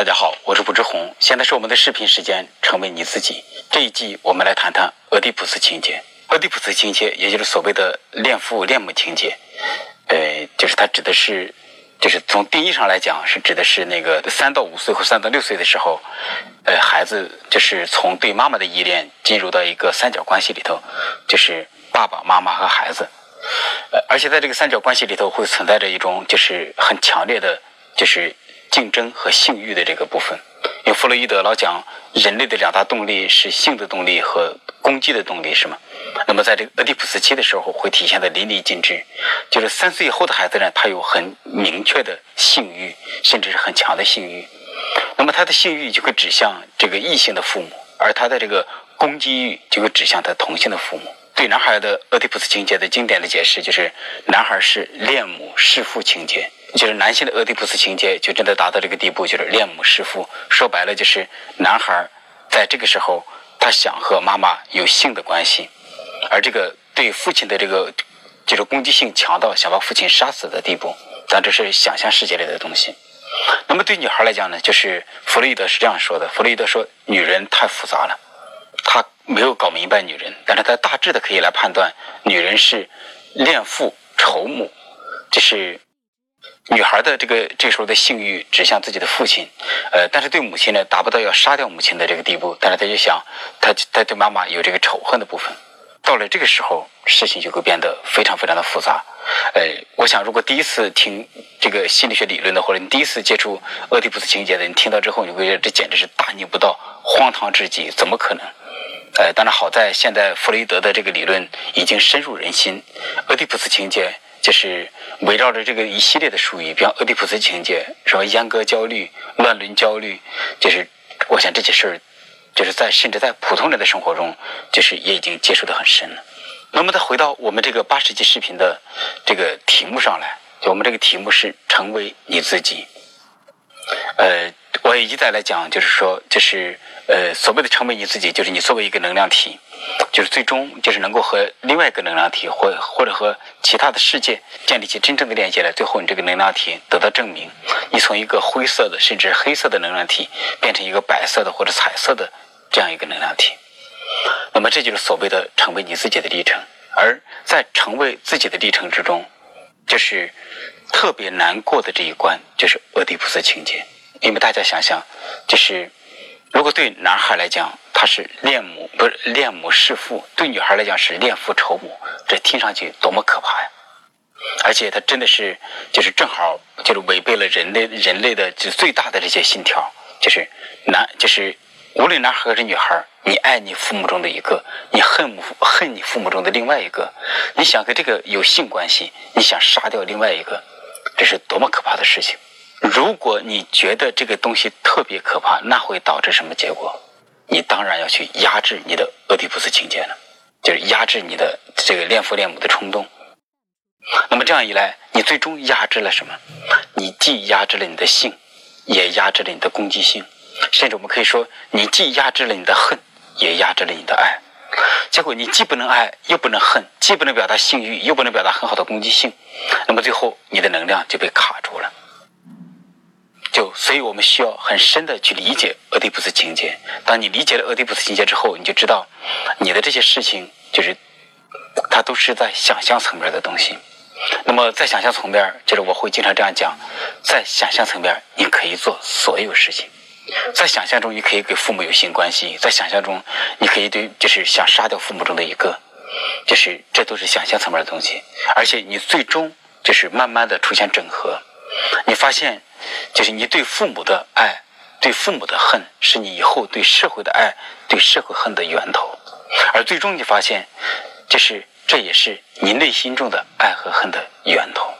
大家好，我是卜志红，现在是我们的视频时间，成为你自己。这一季我们来谈谈俄狄浦斯情节。俄狄浦斯情节，也就是所谓的恋父恋母情节，呃，就是它指的是，就是从定义上来讲，是指的是那个三到五岁或三到六岁的时候，呃，孩子就是从对妈妈的依恋进入到一个三角关系里头，就是爸爸妈妈和孩子，呃，而且在这个三角关系里头会存在着一种就是很强烈的，就是。竞争和性欲的这个部分，因为弗洛伊德老讲人类的两大动力是性的动力和攻击的动力，是吗？那么在这个俄狄浦斯期的时候，会体现的淋漓尽致。就是三岁以后的孩子呢，他有很明确的性欲，甚至是很强的性欲。那么他的性欲就会指向这个异性的父母，而他的这个攻击欲就会指向他同性的父母。对男孩的俄狄浦斯情节的经典的解释就是，男孩是恋母弑父情节。就是男性的俄狄浦斯情节就真的达到这个地步，就是恋母弑父。说白了，就是男孩在这个时候他想和妈妈有性的关系，而这个对父亲的这个就是攻击性强到想把父亲杀死的地步。但这是想象世界里的东西。那么对女孩来讲呢，就是弗洛伊德是这样说的：弗洛伊德说，女人太复杂了，他没有搞明白女人，但是他大致的可以来判断，女人是恋父仇母，这是。女孩的这个这时候的性欲指向自己的父亲，呃，但是对母亲呢达不到要杀掉母亲的这个地步，但是他就想，他他对妈妈有这个仇恨的部分。到了这个时候，事情就会变得非常非常的复杂。呃，我想如果第一次听这个心理学理论的，或者你第一次接触俄狄浦斯情节的，你听到之后，你会觉得这简直是大逆不道、荒唐至极，怎么可能？呃，当然好在现在弗雷德的这个理论已经深入人心，俄狄浦斯情节。就是围绕着这个一系列的术语，比方俄狄浦斯情节，什么阉割焦虑、乱伦焦虑，就是我想这些事儿，就是在甚至在普通人的生活中，就是也已经接触的很深了。那么再回到我们这个八十集视频的这个题目上来，就我们这个题目是成为你自己，呃。我也一再来讲，就是说，就是呃，所谓的成为你自己，就是你作为一个能量体，就是最终就是能够和另外一个能量体，或或者和其他的世界建立起真正的链接来。最后，你这个能量体得到证明，你从一个灰色的甚至黑色的能量体变成一个白色的或者彩色的这样一个能量体。那么，这就是所谓的成为你自己的历程。而在成为自己的历程之中，就是特别难过的这一关，就是俄狄浦斯情节。因为大家想想，就是如果对男孩来讲，他是恋母不是恋母弑父；对女孩来讲是恋父仇母，这听上去多么可怕呀！而且他真的是就是正好就是违背了人类人类的就最大的这些信条，就是男就是无论男孩还是女孩，你爱你父母中的一个，你恨母恨你父母中的另外一个，你想跟这个有性关系，你想杀掉另外一个，这是多么可怕的事情！如果你觉得这个东西特别可怕，那会导致什么结果？你当然要去压制你的俄狄浦斯情节了，就是压制你的这个恋父恋母的冲动。那么这样一来，你最终压制了什么？你既压制了你的性，也压制了你的攻击性，甚至我们可以说，你既压制了你的恨，也压制了你的爱。结果你既不能爱，又不能恨，既不能表达性欲，又不能表达很好的攻击性，那么最后你的能量就被卡住了。就，所以我们需要很深的去理解俄狄浦斯情节。当你理解了俄狄浦斯情节之后，你就知道，你的这些事情就是，它都是在想象层面的东西。那么在想象层面，就是我会经常这样讲，在想象层面，你可以做所有事情。在想象中，你可以跟父母有性关系；在想象中，你可以对，就是想杀掉父母中的一个，就是这都是想象层面的东西。而且你最终就是慢慢的出现整合，你发现。就是你对父母的爱，对父母的恨，是你以后对社会的爱、对社会恨的源头。而最终你发现，就是这也是你内心中的爱和恨的源头。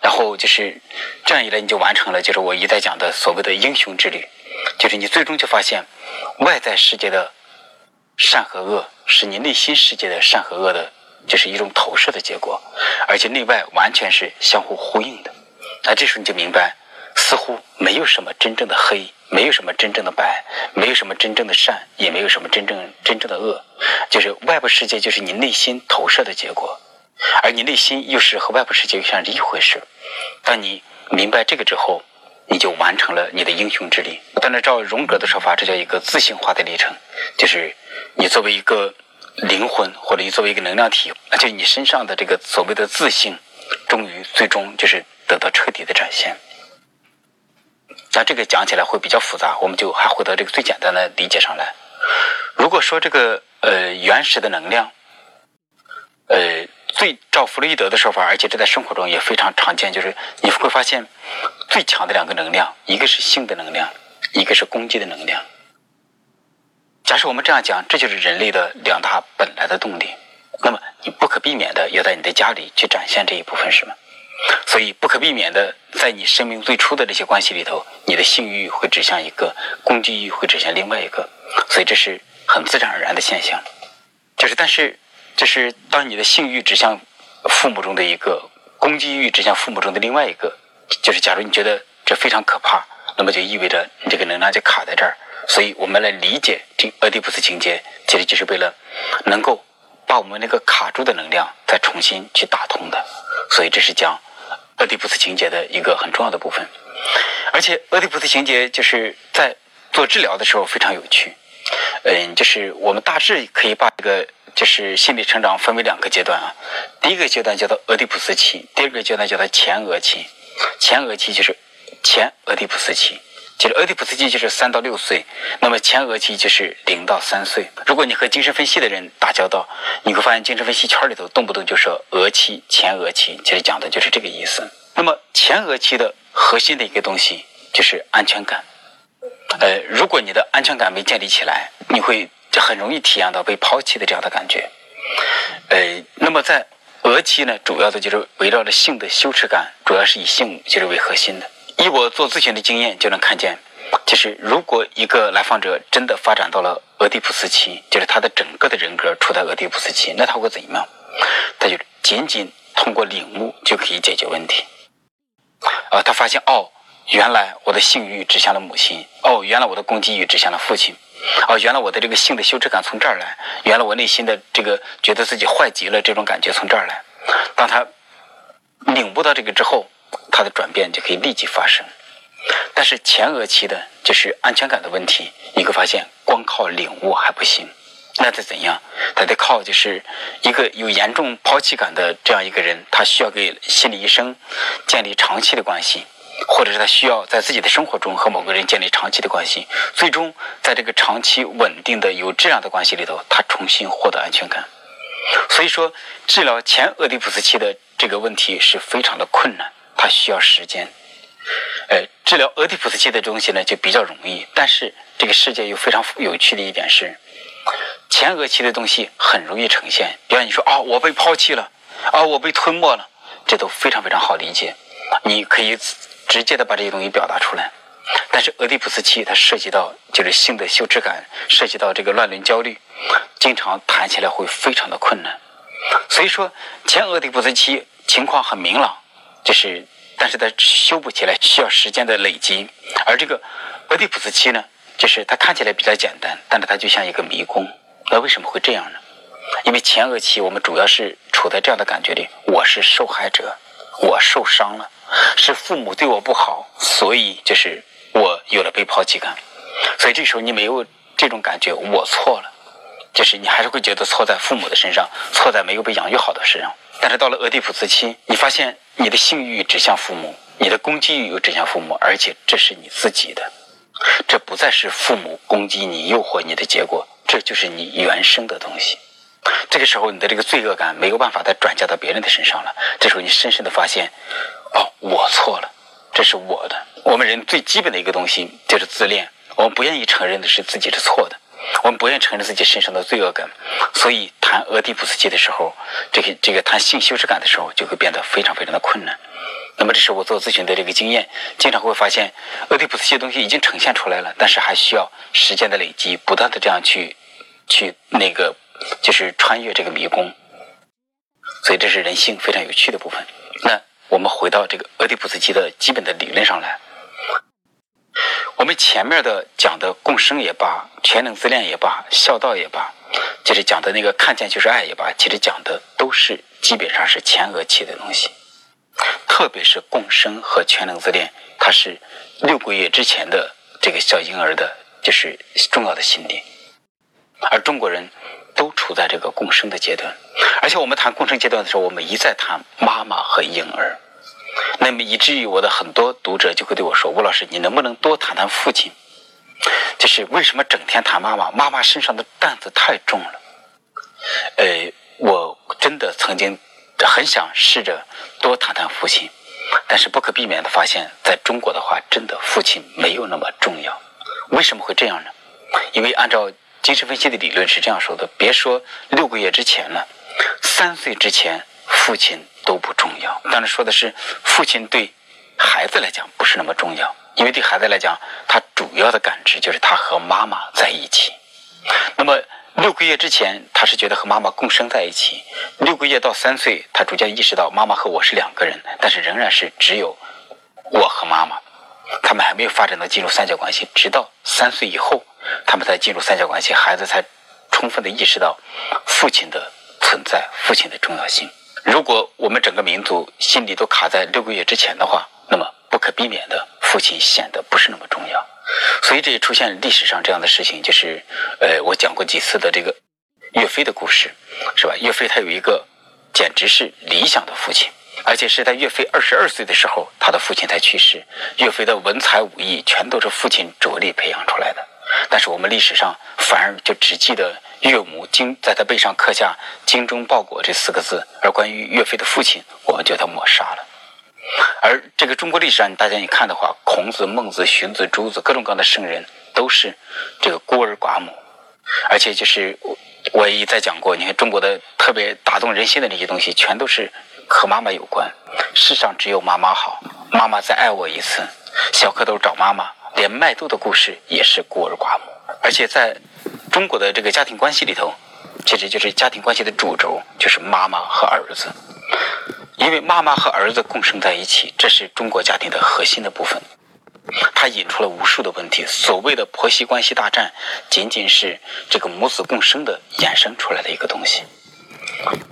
然后就是这样一来，你就完成了，就是我一再讲的所谓的英雄之旅。就是你最终就发现，外在世界的善和恶，是你内心世界的善和恶的，就是一种投射的结果，而且内外完全是相互呼应的。那这时候你就明白。似乎没有什么真正的黑，没有什么真正的白，没有什么真正的善，也没有什么真正真正的恶，就是外部世界就是你内心投射的结果，而你内心又是和外部世界又像是一回事。当你明白这个之后，你就完成了你的英雄之旅。但是照荣格的说法，这叫一个自性化的历程，就是你作为一个灵魂，或者你作为一个能量体，而且你身上的这个所谓的自性，终于最终就是得到彻底的展现。那这个讲起来会比较复杂，我们就还回到这个最简单的理解上来。如果说这个呃原始的能量，呃，最照弗洛伊德的说法，而且这在生活中也非常常见，就是你会发现最强的两个能量，一个是性的能量，一个是攻击的能量。假设我们这样讲，这就是人类的两大本来的动力，那么你不可避免的要在你的家里去展现这一部分，是吗？所以不可避免的，在你生命最初的这些关系里头，你的性欲会指向一个，攻击欲会指向另外一个，所以这是很自然而然的现象。就是，但是，就是当你的性欲指向父母中的一个，攻击欲指向父母中的另外一个，就是假如你觉得这非常可怕，那么就意味着你这个能量就卡在这儿。所以我们来理解这俄狄浦斯情节，其实就是为了能够把我们那个卡住的能量再重新去打通的。所以这是讲。俄狄浦斯情节的一个很重要的部分，而且俄狄浦斯情节就是在做治疗的时候非常有趣。嗯，就是我们大致可以把这个就是心理成长分为两个阶段啊。第一个阶段叫做俄狄浦斯期，第二个阶段叫做前俄期。前俄期就是前俄狄浦斯期。就是俄狄浦斯期就是三到六岁，那么前额期就是零到三岁。如果你和精神分析的人打交道，你会发现精神分析圈里头动不动就说额期、前额期，其实讲的就是这个意思。那么前额期的核心的一个东西就是安全感。呃，如果你的安全感没建立起来，你会就很容易体验到被抛弃的这样的感觉。呃，那么在额期呢，主要的就是围绕着性的羞耻感，主要是以性就是为核心的。以我做咨询的经验，就能看见，就是如果一个来访者真的发展到了俄狄浦斯期，就是他的整个的人格处在俄狄浦斯期，那他会怎么样？他就仅仅通过领悟就可以解决问题。啊，他发现哦，原来我的性欲指向了母亲，哦，原来我的攻击欲指向了父亲，哦，原来我的这个性的羞耻感从这儿来，原来我内心的这个觉得自己坏极了这种感觉从这儿来。当他领悟到这个之后。它的转变就可以立即发生，但是前额期的就是安全感的问题，你会发现光靠领悟还不行，那得怎样？他得靠就是一个有严重抛弃感的这样一个人，他需要给心理医生建立长期的关系，或者是他需要在自己的生活中和某个人建立长期的关系，最终在这个长期稳定的有质量的关系里头，他重新获得安全感。所以说，治疗前俄狄浦斯期的这个问题是非常的困难。它需要时间，呃，治疗俄狄浦斯期的东西呢就比较容易，但是这个世界又非常有趣的一点是，前额期的东西很容易呈现。比方你说啊，我被抛弃了，啊，我被吞没了，这都非常非常好理解，你可以直接的把这些东西表达出来。但是俄狄浦斯期它涉及到就是性的羞耻感，涉及到这个乱伦焦虑，经常谈起来会非常的困难。所以说前俄狄浦斯期情况很明朗。就是，但是它修补起来需要时间的累积，而这个俄狄浦斯期呢，就是它看起来比较简单，但是它就像一个迷宫。那为什么会这样呢？因为前额期我们主要是处在这样的感觉里：我是受害者，我受伤了，是父母对我不好，所以就是我有了被抛弃感。所以这时候你没有这种感觉，我错了，就是你还是会觉得错在父母的身上，错在没有被养育好的身上。但是到了俄狄浦斯期，你发现你的性欲指向父母，你的攻击欲又指向父母，而且这是你自己的，这不再是父母攻击你、诱惑你的结果，这就是你原生的东西。这个时候，你的这个罪恶感没有办法再转嫁到别人的身上了。这时候，你深深的发现，哦，我错了，这是我的。我们人最基本的一个东西就是自恋，我们不愿意承认的是自己是错的。我们不愿承认自己身上的罪恶感，所以谈俄狄浦斯期的时候，这个这个谈性羞耻感的时候，就会变得非常非常的困难。那么，这是我做咨询的这个经验，经常会发现俄狄浦斯期的东西已经呈现出来了，但是还需要时间的累积，不断的这样去去那个就是穿越这个迷宫。所以，这是人性非常有趣的部分。那我们回到这个俄狄浦斯期的基本的理论上来。我们前面的讲的共生也罢，全能自恋也罢，孝道也罢，就是讲的那个看见就是爱也罢，其实讲的都是基本上是前额期的东西。特别是共生和全能自恋，它是六个月之前的这个小婴儿的，就是重要的心理。而中国人都处在这个共生的阶段，而且我们谈共生阶段的时候，我们一再谈妈妈和婴儿。那么以至于我的很多读者就会对我说：“吴老师，你能不能多谈谈父亲？就是为什么整天谈妈妈？妈妈身上的担子太重了。”呃，我真的曾经很想试着多谈谈父亲，但是不可避免的发现，在中国的话，真的父亲没有那么重要。为什么会这样呢？因为按照精神分析的理论是这样说的：别说六个月之前了，三岁之前，父亲都不重要。当然说的是父亲对孩子来讲不是那么重要，因为对孩子来讲，他主要的感知就是他和妈妈在一起。那么。六个月之前，他是觉得和妈妈共生在一起；六个月到三岁，他逐渐意识到妈妈和我是两个人，但是仍然是只有我和妈妈。他们还没有发展到进入三角关系，直到三岁以后，他们才进入三角关系，孩子才充分的意识到父亲的存在、父亲的重要性。如果我们整个民族心里都卡在六个月之前的话，那么不可避免的，父亲显得不是那么重要。所以这也出现历史上这样的事情，就是，呃，我讲过几次的这个岳飞的故事，是吧？岳飞他有一个简直是理想的父亲，而且是在岳飞二十二岁的时候，他的父亲才去世。岳飞的文才武艺全都是父亲着力培养出来的，但是我们历史上反而就只记得岳母精在他背上刻下“精忠报国”这四个字，而关于岳飞的父亲，我们就他抹杀了。而这个中国历史上，大家一看的话，孔子、孟子、荀子、朱子，各种各样的圣人，都是这个孤儿寡母。而且就是我我也在讲过，你看中国的特别打动人心的那些东西，全都是和妈妈有关。世上只有妈妈好，妈妈再爱我一次。小蝌蚪找妈妈，连麦兜的故事也是孤儿寡母。而且在中国的这个家庭关系里头，其实就是家庭关系的主轴就是妈妈和儿子。因为妈妈和儿子共生在一起，这是中国家庭的核心的部分。它引出了无数的问题。所谓的婆媳关系大战，仅仅是这个母子共生的衍生出来的一个东西。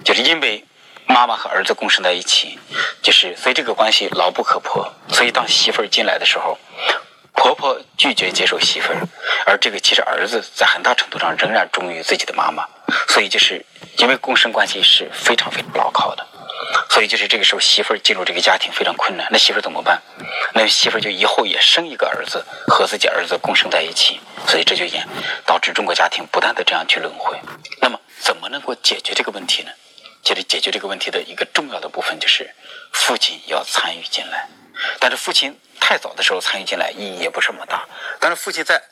就是因为妈妈和儿子共生在一起，就是所以这个关系牢不可破。所以当媳妇儿进来的时候，婆婆拒绝接受媳妇儿，而这个其实儿子在很大程度上仍然忠于自己的妈妈。所以就是因为共生关系是非常非常牢靠的。所以就是这个时候，媳妇儿进入这个家庭非常困难。那媳妇儿怎么办？那媳妇儿就以后也生一个儿子，和自己儿子共生在一起。所以这就演导致中国家庭不断的这样去轮回。那么怎么能够解决这个问题呢？其实解决这个问题的一个重要的部分就是父亲要参与进来。但是父亲太早的时候参与进来意义也不是那么大。但是父亲在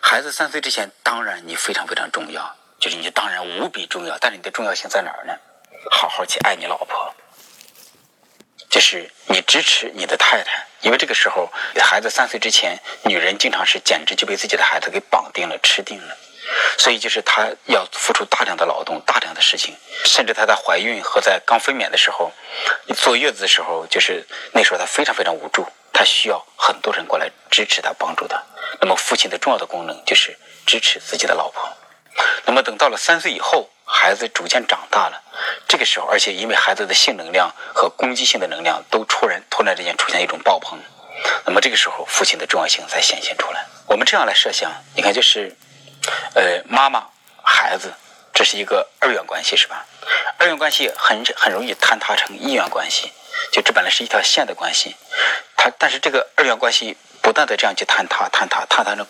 孩子三岁之前，当然你非常非常重要，就是你当然无比重要。但是你的重要性在哪儿呢？好好去爱你老婆。就是你支持你的太太，因为这个时候孩子三岁之前，女人经常是简直就被自己的孩子给绑定了、吃定了，所以就是她要付出大量的劳动、大量的事情，甚至她在怀孕和在刚分娩的时候、坐月子的时候，就是那时候她非常非常无助，她需要很多人过来支持她、帮助她。那么父亲的重要的功能就是支持自己的老婆。那么等到了三岁以后。孩子逐渐长大了，这个时候，而且因为孩子的性能量和攻击性的能量都突然突然之间出现一种爆棚，那么这个时候父亲的重要性才显现出来。我们这样来设想，你看，就是，呃，妈妈、孩子，这是一个二元关系，是吧？二元关系很很容易坍塌成一元关系，就这本来是一条线的关系，它但是这个二元关系不断的这样去坍塌、坍塌、坍塌成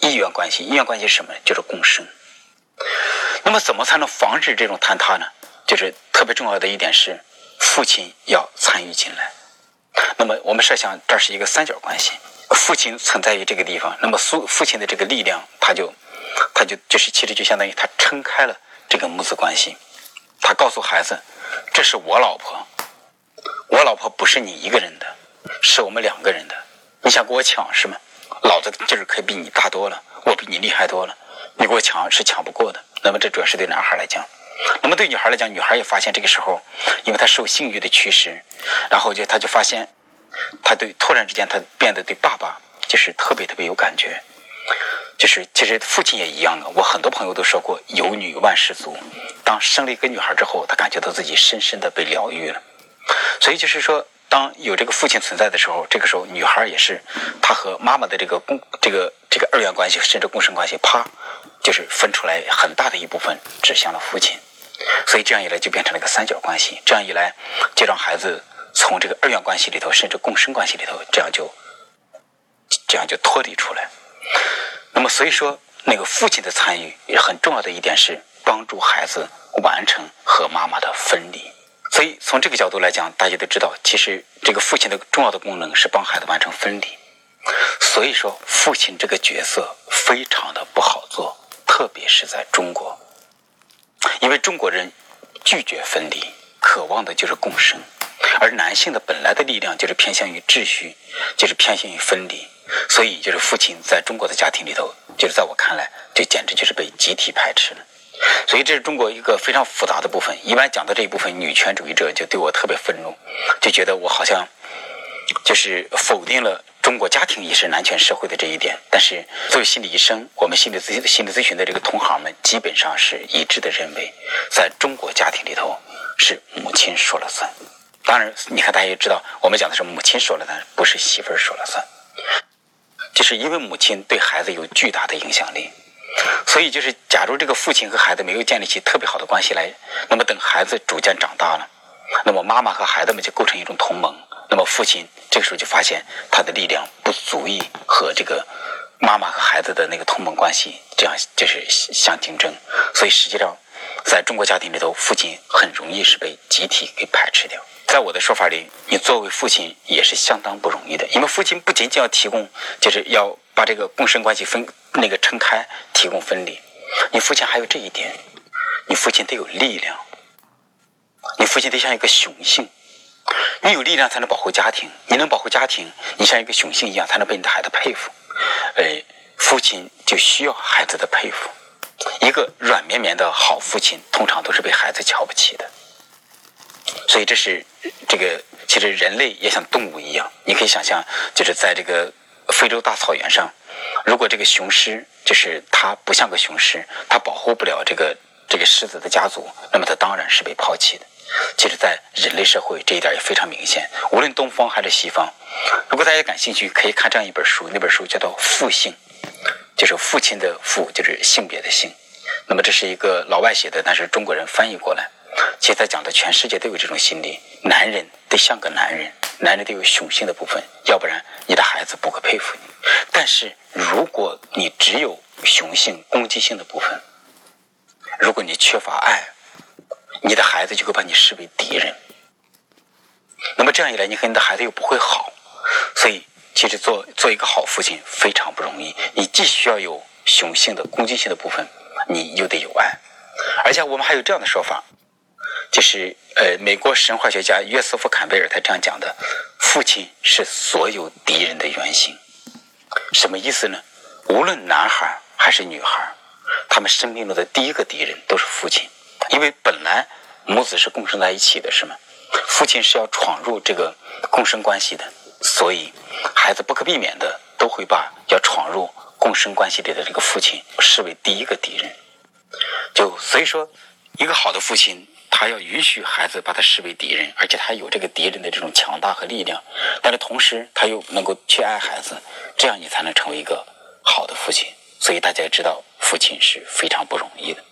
一元关系。一元关系是什么？就是共生。那么，怎么才能防止这种坍塌呢？就是特别重要的一点是，父亲要参与进来。那么，我们设想这是一个三角关系，父亲存在于这个地方，那么父父亲的这个力量，他就他就就是其实就相当于他撑开了这个母子关系。他告诉孩子：“这是我老婆，我老婆不是你一个人的，是我们两个人的。你想跟我抢是吗？老子劲儿可比你大多了，我比你厉害多了。”你给我抢是抢不过的。那么这主要是对男孩来讲，那么对女孩来讲，女孩也发现这个时候，因为她受性欲的驱使，然后就她就发现，他对突然之间他变得对爸爸就是特别特别有感觉，就是其实父亲也一样的。我很多朋友都说过，有女万事足。当生了一个女孩之后，她感觉到自己深深的被疗愈了。所以就是说，当有这个父亲存在的时候，这个时候女孩也是，她和妈妈的这个共这个这个二元关系，甚至共生关系，啪，就是分出来很大的一部分指向了父亲，所以这样一来就变成了一个三角关系。这样一来，就让孩子从这个二元关系里头，甚至共生关系里头，这样就这样就脱离出来。那么，所以说，那个父亲的参与也很重要的一点是帮助孩子完成和妈妈的分离。所以，从这个角度来讲，大家都知道，其实这个父亲的重要的功能是帮孩子完成分离。所以说，父亲这个角色非常的不好做，特别是在中国，因为中国人拒绝分离，渴望的就是共生，而男性的本来的力量就是偏向于秩序，就是偏向于分离。所以，就是父亲在中国的家庭里头，就是在我看来，就简直就是被集体排斥了。所以，这是中国一个非常复杂的部分。一般讲到这一部分，女权主义者就对我特别愤怒，就觉得我好像就是否定了中国家庭也是男权社会的这一点。但是，作为心理医生，我们心理咨心理咨询的这个同行们，基本上是一致的认为，在中国家庭里头是母亲说了算。当然，你看大家也知道，我们讲的是母亲说了算，不是媳妇儿说了算。就是因为母亲对孩子有巨大的影响力。所以，就是假如这个父亲和孩子没有建立起特别好的关系来，那么等孩子逐渐长大了，那么妈妈和孩子们就构成一种同盟。那么父亲这个时候就发现他的力量不足以和这个妈妈和孩子的那个同盟关系这样就是相竞争。所以实际上，在中国家庭里头，父亲很容易是被集体给排斥掉。在我的说法里，你作为父亲也是相当不容易的，因为父亲不仅仅要提供，就是要把这个共生关系分。那个撑开，提供分离。你父亲还有这一点，你父亲得有力量，你父亲得像一个雄性。你有力量才能保护家庭，你能保护家庭，你像一个雄性一样，才能被你的孩子佩服。哎，父亲就需要孩子的佩服。一个软绵绵的好父亲，通常都是被孩子瞧不起的。所以这是这个，其实人类也像动物一样，你可以想象，就是在这个非洲大草原上。如果这个雄狮就是它不像个雄狮，它保护不了这个这个狮子的家族，那么它当然是被抛弃的。其实，在人类社会这一点也非常明显，无论东方还是西方。如果大家感兴趣，可以看这样一本书，那本书叫做《父性》，就是父亲的父，就是性别的性。那么这是一个老外写的，但是中国人翻译过来。其实他讲的全世界都有这种心理：男人得像个男人，男人得有雄性的部分，要不然你的孩子不会佩服你。但是如果你只有雄性攻击性的部分，如果你缺乏爱，你的孩子就会把你视为敌人。那么这样一来，你和你的孩子又不会好。所以，其实做做一个好父亲非常不容易。你既需要有雄性的攻击性的部分，你又得有爱。而且我们还有这样的说法，就是呃，美国神话学家约瑟夫·坎贝尔他这样讲的：父亲是所有敌人的原型。什么意思呢？无论男孩还是女孩，他们生命中的第一个敌人都是父亲，因为本来母子是共生在一起的，是吗？父亲是要闯入这个共生关系的，所以孩子不可避免的都会把要闯入共生关系里的这个父亲视为第一个敌人。就所以说，一个好的父亲。他要允许孩子把他视为敌人，而且他有这个敌人的这种强大和力量，但是同时他又能够去爱孩子，这样你才能成为一个好的父亲。所以大家知道，父亲是非常不容易的。